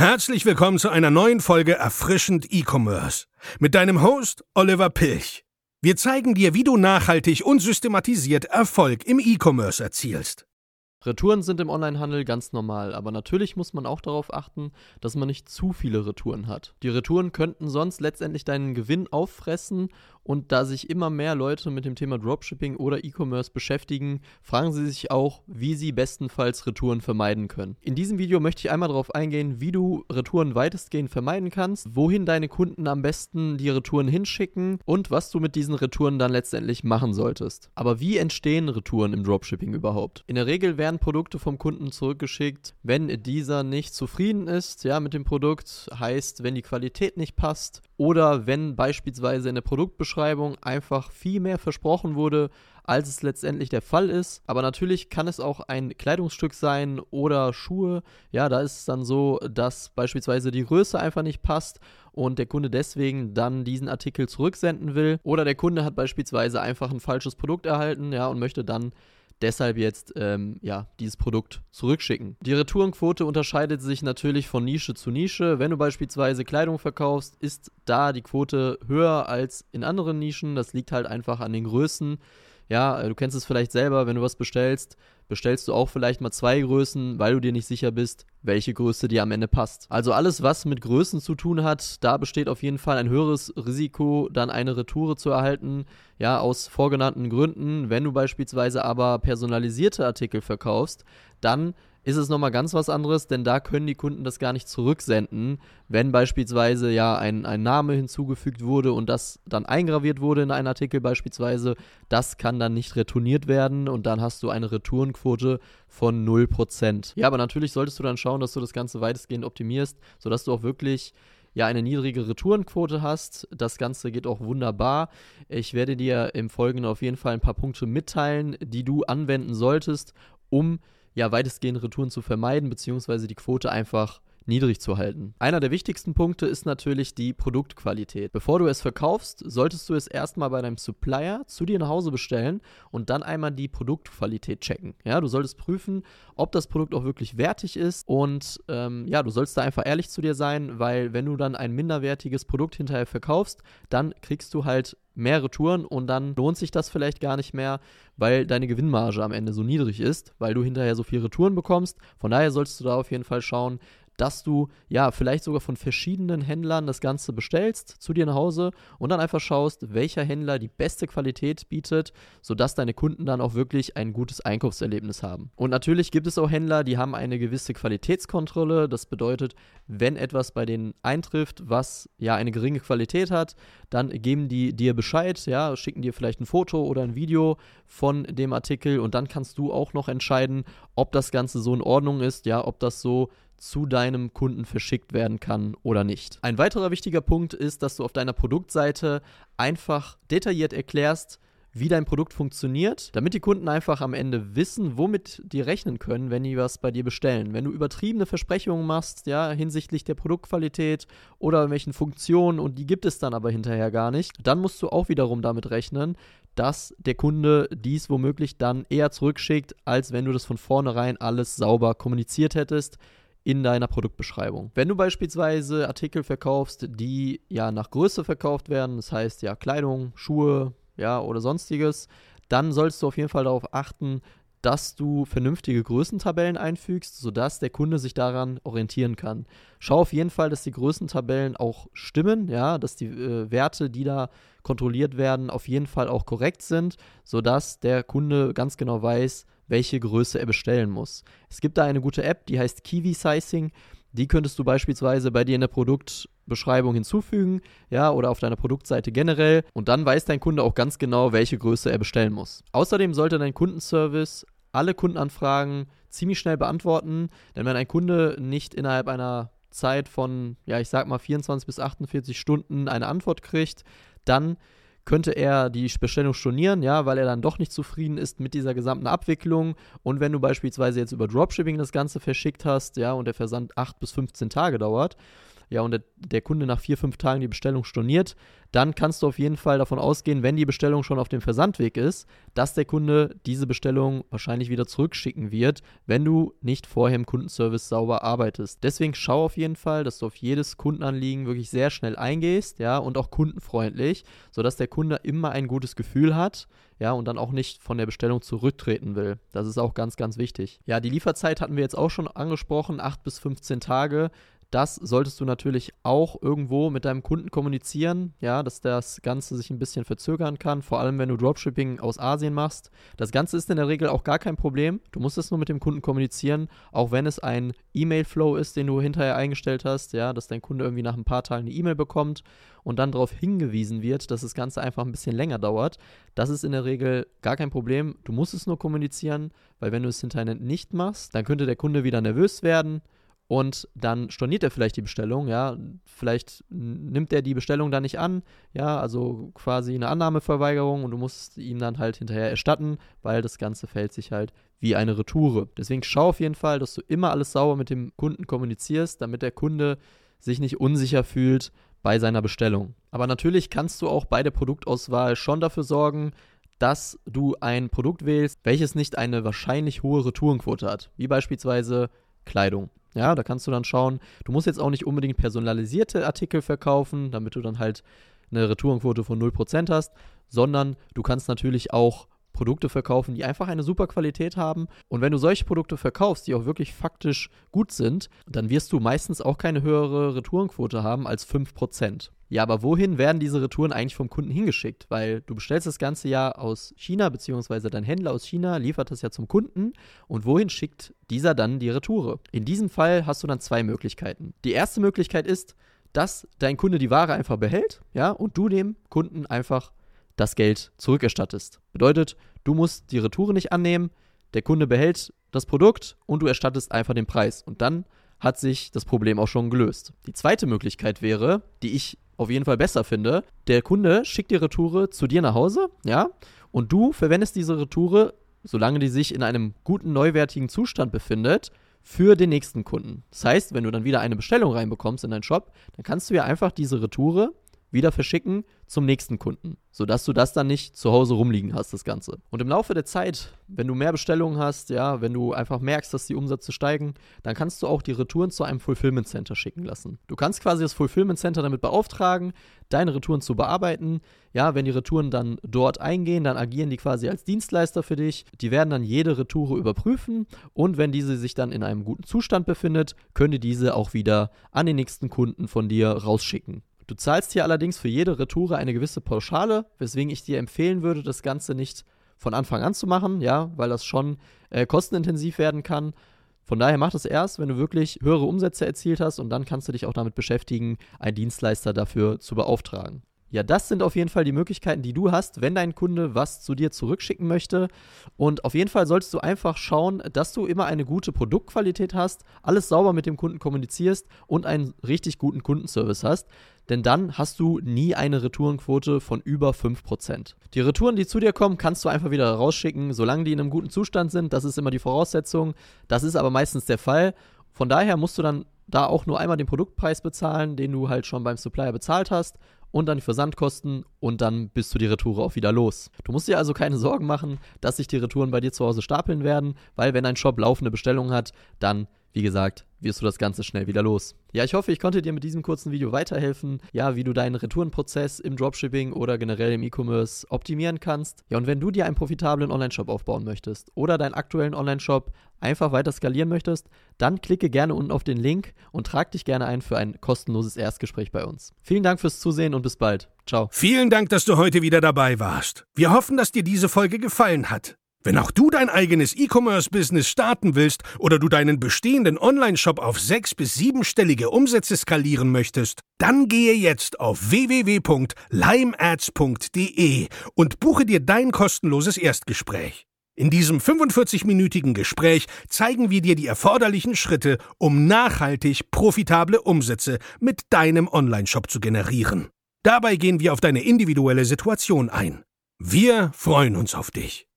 Herzlich willkommen zu einer neuen Folge Erfrischend E-Commerce mit deinem Host Oliver Pilch. Wir zeigen dir, wie du nachhaltig und systematisiert Erfolg im E-Commerce erzielst. Retouren sind im Onlinehandel ganz normal, aber natürlich muss man auch darauf achten, dass man nicht zu viele Retouren hat. Die Retouren könnten sonst letztendlich deinen Gewinn auffressen und da sich immer mehr Leute mit dem Thema Dropshipping oder E-Commerce beschäftigen, fragen sie sich auch, wie sie bestenfalls Retouren vermeiden können. In diesem Video möchte ich einmal darauf eingehen, wie du Retouren weitestgehend vermeiden kannst, wohin deine Kunden am besten die Retouren hinschicken und was du mit diesen Retouren dann letztendlich machen solltest. Aber wie entstehen Retouren im Dropshipping überhaupt? In der Regel werden Produkte vom Kunden zurückgeschickt, wenn dieser nicht zufrieden ist, ja, mit dem Produkt, heißt, wenn die Qualität nicht passt oder wenn beispielsweise in der Produktbeschreibung Beschreibung einfach viel mehr versprochen wurde, als es letztendlich der Fall ist. Aber natürlich kann es auch ein Kleidungsstück sein oder Schuhe. Ja, da ist es dann so, dass beispielsweise die Größe einfach nicht passt und der Kunde deswegen dann diesen Artikel zurücksenden will. Oder der Kunde hat beispielsweise einfach ein falsches Produkt erhalten, ja, und möchte dann deshalb jetzt ähm, ja, dieses Produkt zurückschicken. Die Retourenquote unterscheidet sich natürlich von Nische zu Nische. Wenn du beispielsweise Kleidung verkaufst, ist da die Quote höher als in anderen Nischen. Das liegt halt einfach an den Größen. Ja, du kennst es vielleicht selber, wenn du was bestellst, bestellst du auch vielleicht mal zwei Größen, weil du dir nicht sicher bist, welche Größe dir am Ende passt. Also alles, was mit Größen zu tun hat, da besteht auf jeden Fall ein höheres Risiko, dann eine Retoure zu erhalten, ja, aus vorgenannten Gründen. Wenn du beispielsweise aber personalisierte Artikel verkaufst, dann ist es nochmal ganz was anderes, denn da können die Kunden das gar nicht zurücksenden, wenn beispielsweise ja ein, ein Name hinzugefügt wurde und das dann eingraviert wurde in einen Artikel beispielsweise, das kann dann nicht retourniert werden und dann hast du eine Retourenquote von 0%. Ja, aber natürlich solltest du dann schauen, dass du das Ganze weitestgehend optimierst, sodass du auch wirklich ja eine niedrige Retourenquote hast. Das Ganze geht auch wunderbar. Ich werde dir im Folgenden auf jeden Fall ein paar Punkte mitteilen, die du anwenden solltest, um ja weitestgehend Retouren zu vermeiden, beziehungsweise die Quote einfach niedrig zu halten. Einer der wichtigsten Punkte ist natürlich die Produktqualität. Bevor du es verkaufst, solltest du es erstmal bei deinem Supplier zu dir nach Hause bestellen und dann einmal die Produktqualität checken. Ja, du solltest prüfen, ob das Produkt auch wirklich wertig ist und ähm, ja, du sollst da einfach ehrlich zu dir sein, weil wenn du dann ein minderwertiges Produkt hinterher verkaufst, dann kriegst du halt mehr Retouren und dann lohnt sich das vielleicht gar nicht mehr, weil deine Gewinnmarge am Ende so niedrig ist, weil du hinterher so viel Retouren bekommst. Von daher solltest du da auf jeden Fall schauen, dass du ja vielleicht sogar von verschiedenen Händlern das Ganze bestellst zu dir nach Hause und dann einfach schaust, welcher Händler die beste Qualität bietet, sodass deine Kunden dann auch wirklich ein gutes Einkaufserlebnis haben. Und natürlich gibt es auch Händler, die haben eine gewisse Qualitätskontrolle. Das bedeutet, wenn etwas bei denen eintrifft, was ja eine geringe Qualität hat, dann geben die dir Bescheid, ja, schicken dir vielleicht ein Foto oder ein Video von dem Artikel und dann kannst du auch noch entscheiden, ob das Ganze so in Ordnung ist, ja, ob das so zu deinem Kunden verschickt werden kann oder nicht. Ein weiterer wichtiger Punkt ist, dass du auf deiner Produktseite einfach detailliert erklärst, wie dein Produkt funktioniert, damit die Kunden einfach am Ende wissen, womit die rechnen können, wenn die was bei dir bestellen. Wenn du übertriebene Versprechungen machst, ja, hinsichtlich der Produktqualität oder welchen Funktionen und die gibt es dann aber hinterher gar nicht, dann musst du auch wiederum damit rechnen, dass der Kunde dies womöglich dann eher zurückschickt, als wenn du das von vornherein alles sauber kommuniziert hättest in deiner Produktbeschreibung. Wenn du beispielsweise Artikel verkaufst, die ja nach Größe verkauft werden, das heißt ja Kleidung, Schuhe, ja oder sonstiges, dann solltest du auf jeden Fall darauf achten, dass du vernünftige Größentabellen einfügst, sodass der Kunde sich daran orientieren kann. Schau auf jeden Fall, dass die Größentabellen auch stimmen, ja, dass die äh, Werte, die da kontrolliert werden, auf jeden Fall auch korrekt sind, sodass der Kunde ganz genau weiß, welche Größe er bestellen muss. Es gibt da eine gute App, die heißt Kiwi Sizing. Die könntest du beispielsweise bei dir in der Produktbeschreibung hinzufügen, ja, oder auf deiner Produktseite generell. Und dann weiß dein Kunde auch ganz genau, welche Größe er bestellen muss. Außerdem sollte dein Kundenservice alle Kundenanfragen ziemlich schnell beantworten, denn wenn ein Kunde nicht innerhalb einer Zeit von, ja, ich sag mal 24 bis 48 Stunden eine Antwort kriegt, dann könnte er die Bestellung stornieren, ja, weil er dann doch nicht zufrieden ist mit dieser gesamten Abwicklung. Und wenn du beispielsweise jetzt über Dropshipping das Ganze verschickt hast, ja, und der Versand 8 bis 15 Tage dauert, ja, und der, der Kunde nach vier, fünf Tagen die Bestellung storniert, dann kannst du auf jeden Fall davon ausgehen, wenn die Bestellung schon auf dem Versandweg ist, dass der Kunde diese Bestellung wahrscheinlich wieder zurückschicken wird, wenn du nicht vorher im Kundenservice sauber arbeitest. Deswegen schau auf jeden Fall, dass du auf jedes Kundenanliegen wirklich sehr schnell eingehst, ja, und auch kundenfreundlich, sodass der Kunde immer ein gutes Gefühl hat, ja, und dann auch nicht von der Bestellung zurücktreten will. Das ist auch ganz, ganz wichtig. Ja, die Lieferzeit hatten wir jetzt auch schon angesprochen, 8 bis 15 Tage. Das solltest du natürlich auch irgendwo mit deinem Kunden kommunizieren, ja, dass das Ganze sich ein bisschen verzögern kann, vor allem wenn du Dropshipping aus Asien machst. Das Ganze ist in der Regel auch gar kein Problem. Du musst es nur mit dem Kunden kommunizieren, auch wenn es ein E-Mail-Flow ist, den du hinterher eingestellt hast, ja, dass dein Kunde irgendwie nach ein paar Tagen eine E-Mail bekommt und dann darauf hingewiesen wird, dass das Ganze einfach ein bisschen länger dauert. Das ist in der Regel gar kein Problem. Du musst es nur kommunizieren, weil wenn du es hinterher nicht machst, dann könnte der Kunde wieder nervös werden und dann storniert er vielleicht die Bestellung, ja, vielleicht nimmt er die Bestellung dann nicht an, ja, also quasi eine Annahmeverweigerung und du musst ihm dann halt hinterher erstatten, weil das Ganze fällt sich halt wie eine Retoure. Deswegen schau auf jeden Fall, dass du immer alles sauber mit dem Kunden kommunizierst, damit der Kunde sich nicht unsicher fühlt bei seiner Bestellung. Aber natürlich kannst du auch bei der Produktauswahl schon dafür sorgen, dass du ein Produkt wählst, welches nicht eine wahrscheinlich hohe Retourenquote hat, wie beispielsweise Kleidung. Ja, da kannst du dann schauen, du musst jetzt auch nicht unbedingt personalisierte Artikel verkaufen, damit du dann halt eine Retourenquote von 0% hast, sondern du kannst natürlich auch Produkte verkaufen, die einfach eine super Qualität haben. Und wenn du solche Produkte verkaufst, die auch wirklich faktisch gut sind, dann wirst du meistens auch keine höhere Retourenquote haben als 5%. Ja, aber wohin werden diese Retouren eigentlich vom Kunden hingeschickt? Weil du bestellst das ganze ja aus China, beziehungsweise dein Händler aus China liefert das ja zum Kunden. Und wohin schickt dieser dann die Retoure? In diesem Fall hast du dann zwei Möglichkeiten. Die erste Möglichkeit ist, dass dein Kunde die Ware einfach behält, ja, und du dem Kunden einfach das Geld zurückerstattest. Bedeutet, du musst die Retoure nicht annehmen, der Kunde behält das Produkt und du erstattest einfach den Preis. Und dann hat sich das Problem auch schon gelöst. Die zweite Möglichkeit wäre, die ich auf jeden Fall besser finde, der Kunde schickt die Retoure zu dir nach Hause, ja, und du verwendest diese Retoure, solange die sich in einem guten, neuwertigen Zustand befindet, für den nächsten Kunden. Das heißt, wenn du dann wieder eine Bestellung reinbekommst in deinen Shop, dann kannst du ja einfach diese Retoure wieder verschicken zum nächsten Kunden, sodass du das dann nicht zu Hause rumliegen hast, das Ganze. Und im Laufe der Zeit, wenn du mehr Bestellungen hast, ja, wenn du einfach merkst, dass die Umsätze steigen, dann kannst du auch die Retouren zu einem Fulfillment Center schicken lassen. Du kannst quasi das Fulfillment Center damit beauftragen, deine Retouren zu bearbeiten. Ja, wenn die Retouren dann dort eingehen, dann agieren die quasi als Dienstleister für dich. Die werden dann jede Retoure überprüfen und wenn diese sich dann in einem guten Zustand befindet, können die diese auch wieder an den nächsten Kunden von dir rausschicken. Du zahlst hier allerdings für jede Retoure eine gewisse Pauschale, weswegen ich dir empfehlen würde, das Ganze nicht von Anfang an zu machen, ja, weil das schon äh, kostenintensiv werden kann. Von daher mach das erst, wenn du wirklich höhere Umsätze erzielt hast und dann kannst du dich auch damit beschäftigen, einen Dienstleister dafür zu beauftragen. Ja, das sind auf jeden Fall die Möglichkeiten, die du hast, wenn dein Kunde was zu dir zurückschicken möchte. Und auf jeden Fall solltest du einfach schauen, dass du immer eine gute Produktqualität hast, alles sauber mit dem Kunden kommunizierst und einen richtig guten Kundenservice hast. Denn dann hast du nie eine Retourenquote von über 5%. Die Retouren, die zu dir kommen, kannst du einfach wieder rausschicken, solange die in einem guten Zustand sind. Das ist immer die Voraussetzung. Das ist aber meistens der Fall. Von daher musst du dann da auch nur einmal den Produktpreis bezahlen, den du halt schon beim Supplier bezahlt hast und dann die Versandkosten und dann bist du die Retoure auch wieder los. Du musst dir also keine Sorgen machen, dass sich die Retouren bei dir zu Hause stapeln werden, weil wenn ein Shop laufende Bestellungen hat, dann wie gesagt, wirst du das Ganze schnell wieder los. Ja, ich hoffe, ich konnte dir mit diesem kurzen Video weiterhelfen, ja, wie du deinen Retourenprozess im Dropshipping oder generell im E-Commerce optimieren kannst. Ja, und wenn du dir einen profitablen Online-Shop aufbauen möchtest oder deinen aktuellen Online-Shop einfach weiter skalieren möchtest, dann klicke gerne unten auf den Link und trag dich gerne ein für ein kostenloses Erstgespräch bei uns. Vielen Dank fürs Zusehen und bis bald. Ciao. Vielen Dank, dass du heute wieder dabei warst. Wir hoffen, dass dir diese Folge gefallen hat. Wenn auch du dein eigenes E-Commerce-Business starten willst oder du deinen bestehenden Online-Shop auf sechs- bis siebenstellige Umsätze skalieren möchtest, dann gehe jetzt auf www.limeads.de und buche dir dein kostenloses Erstgespräch. In diesem 45-minütigen Gespräch zeigen wir dir die erforderlichen Schritte, um nachhaltig profitable Umsätze mit deinem Online-Shop zu generieren. Dabei gehen wir auf deine individuelle Situation ein. Wir freuen uns auf dich.